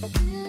cortex and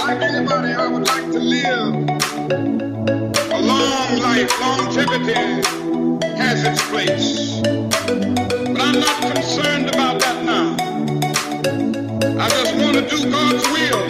Like anybody, I would like to live a long life. Longevity has its place. But I'm not concerned about that now. I just want to do God's will.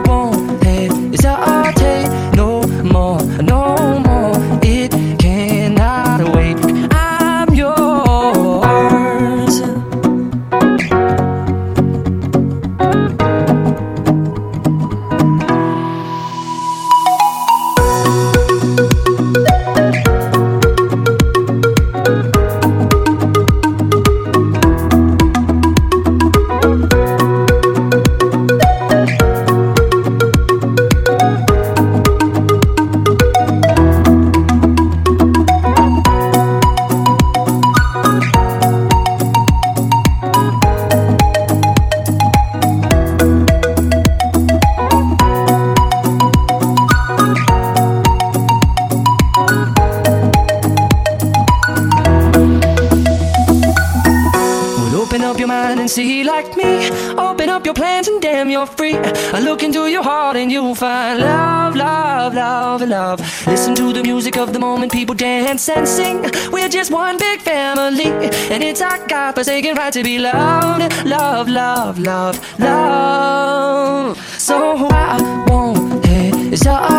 love. Listen to the music of the moment, people dance and sing. We're just one big family, and it's our God forsaken right to be loved. Love, love, love, love. So I won't hesitate.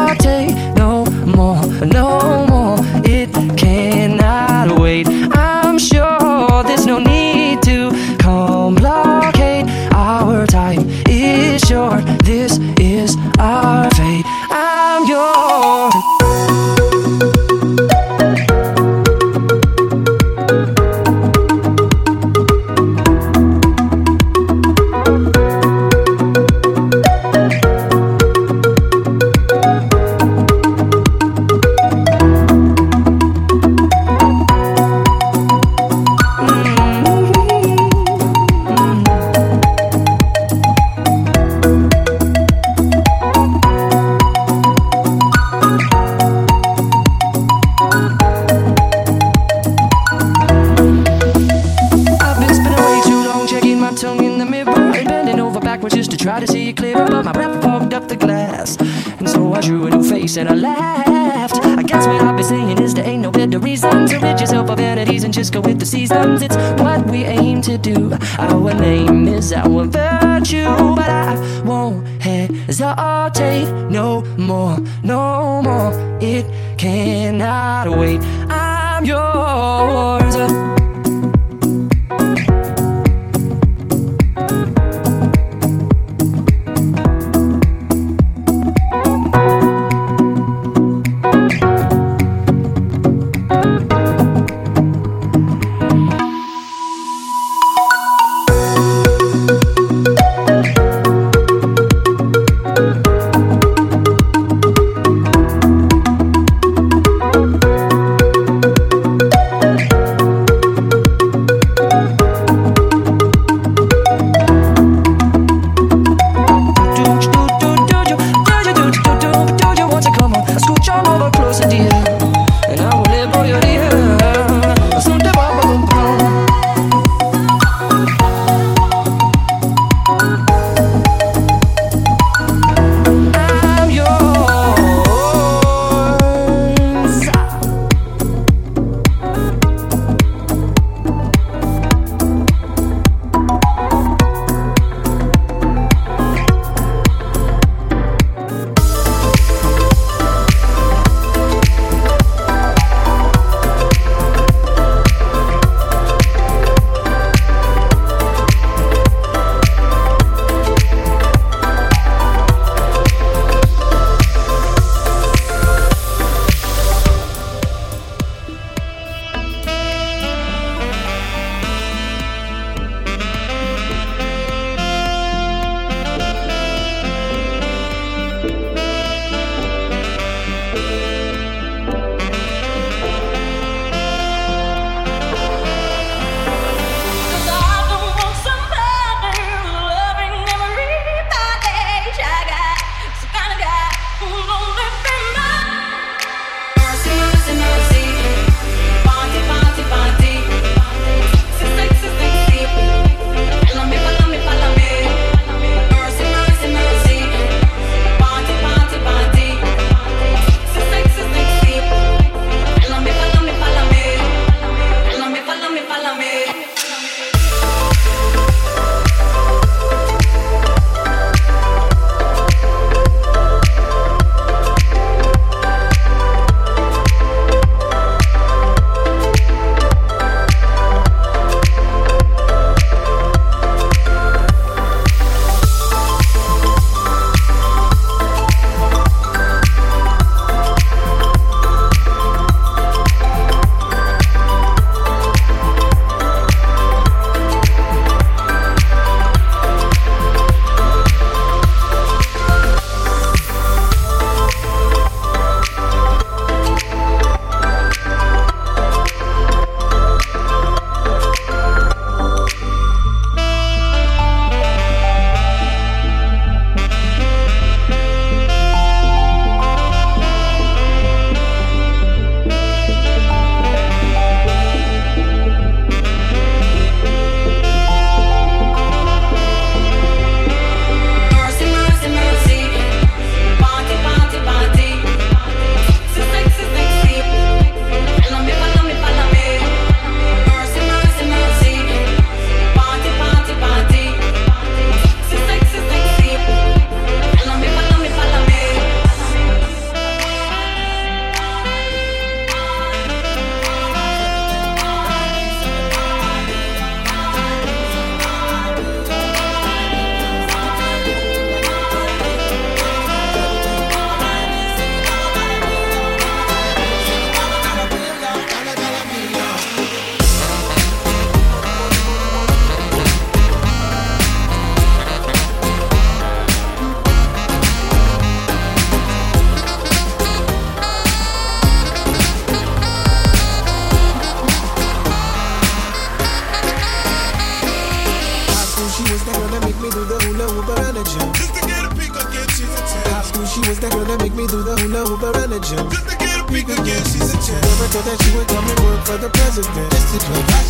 president. This is what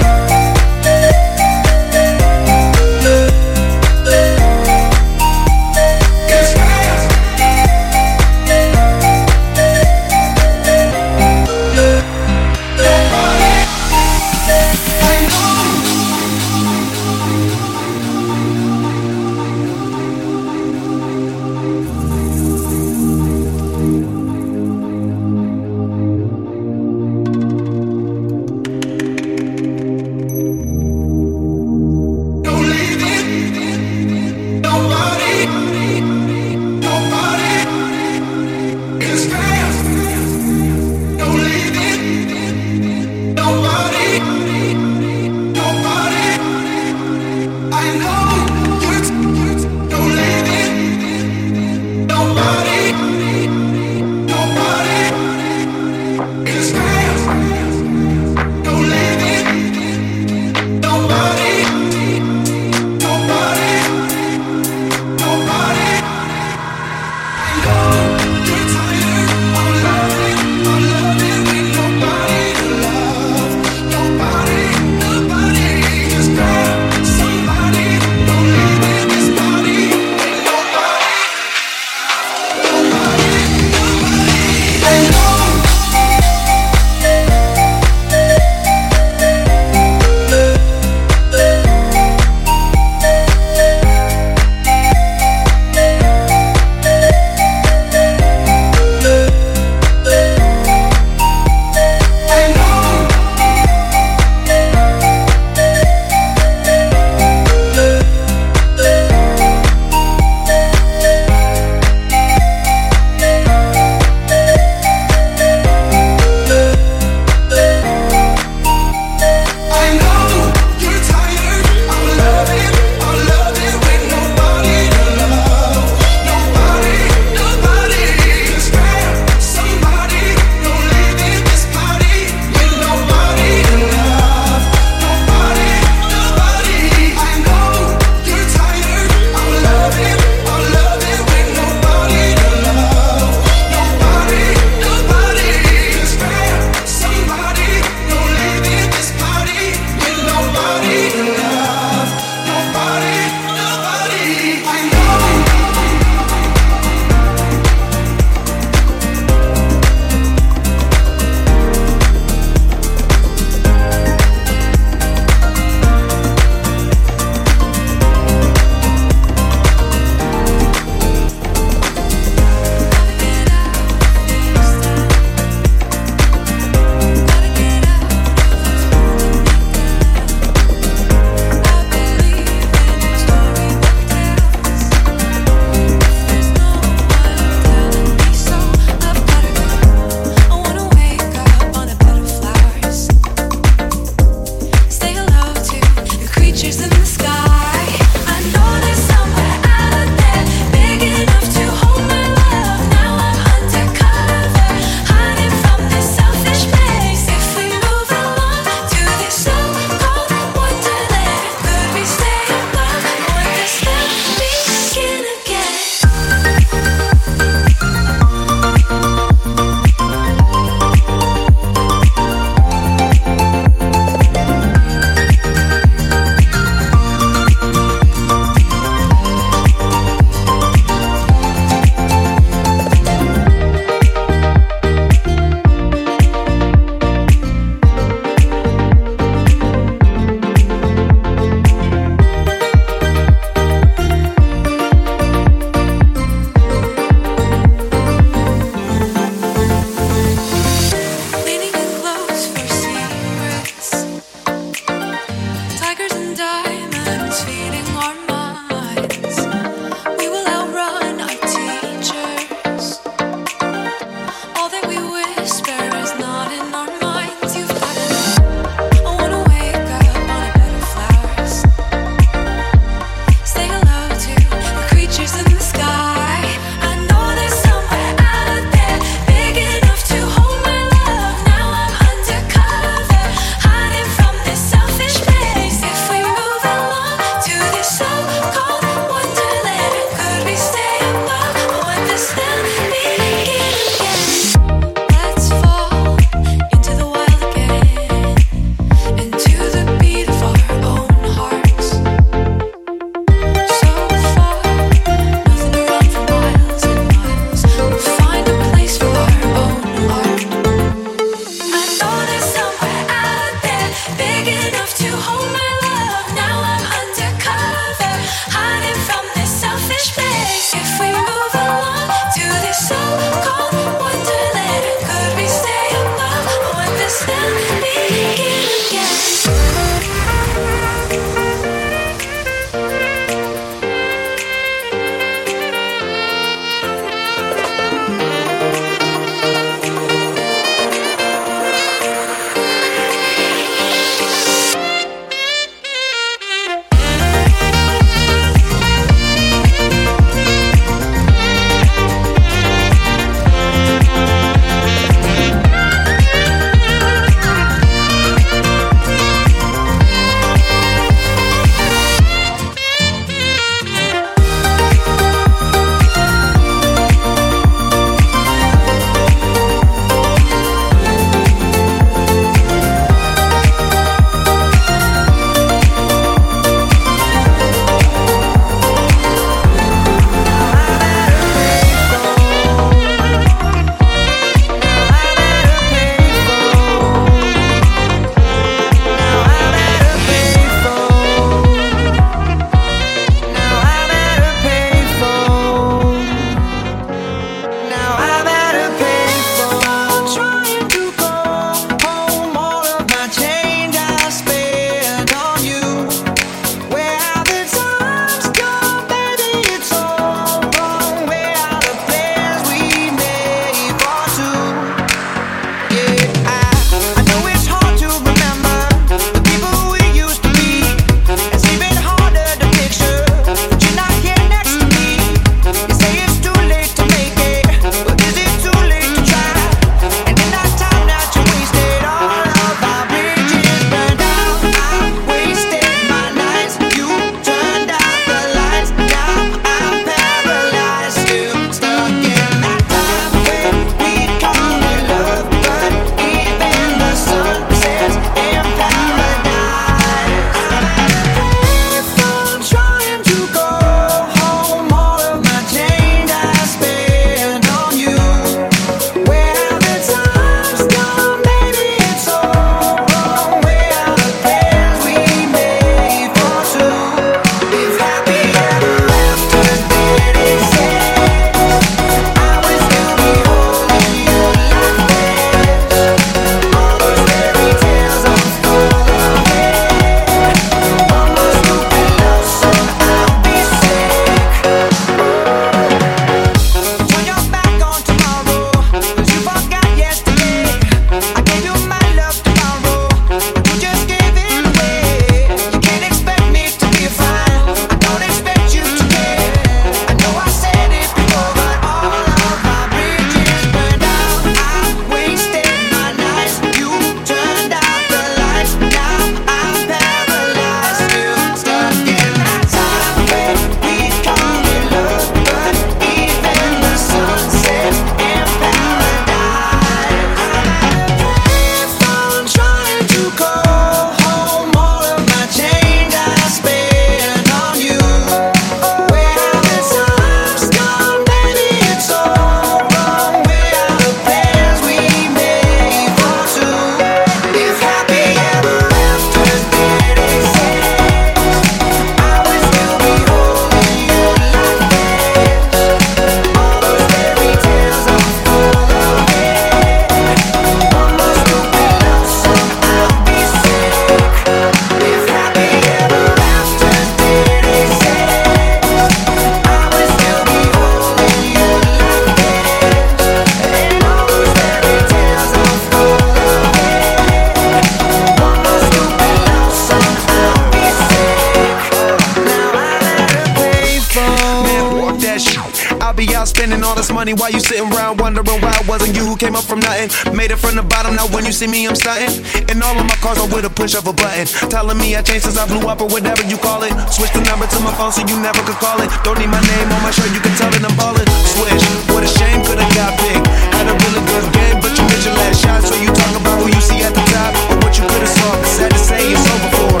came up from nothing. Made it from the bottom, now when you see me, I'm stunting. And all of my cars are with a push of a button. Telling me I changed since I blew up or whatever you call it. Switch the number to my phone so you never could call it. Don't need my name on my shirt, you can tell it I'm ballin'. Switch, what a shame, could've got picked. Had a really good game, but you missed your last shot. So you talk about who you see at the top or what you could've saw. Sad to say it's over for.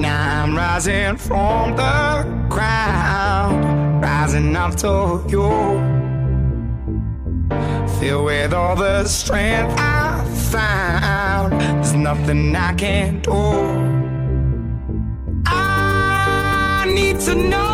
Now I'm rising from the ground, rising up to you. Filled with all the strength I found, there's nothing I can't do. I need to know.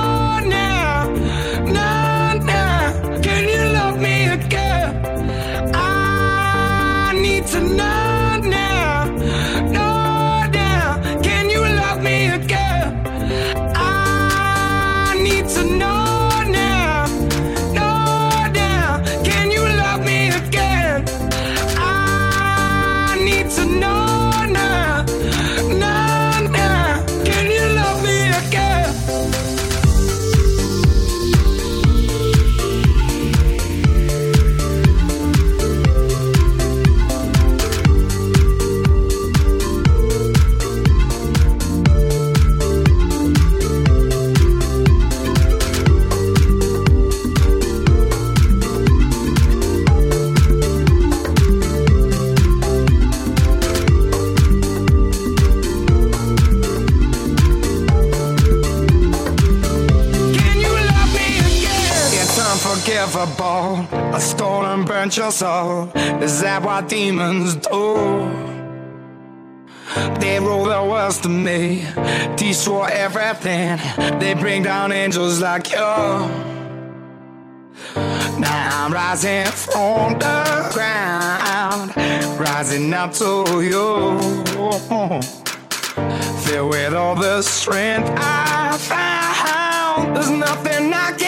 burnt your soul. Is that what demons do? They rule the worst to me, destroy everything. They bring down angels like you. Now I'm rising from the ground, rising up to you. Filled with all the strength I found, there's nothing I can.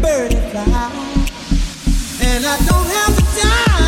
Birdie fly. And I don't have the time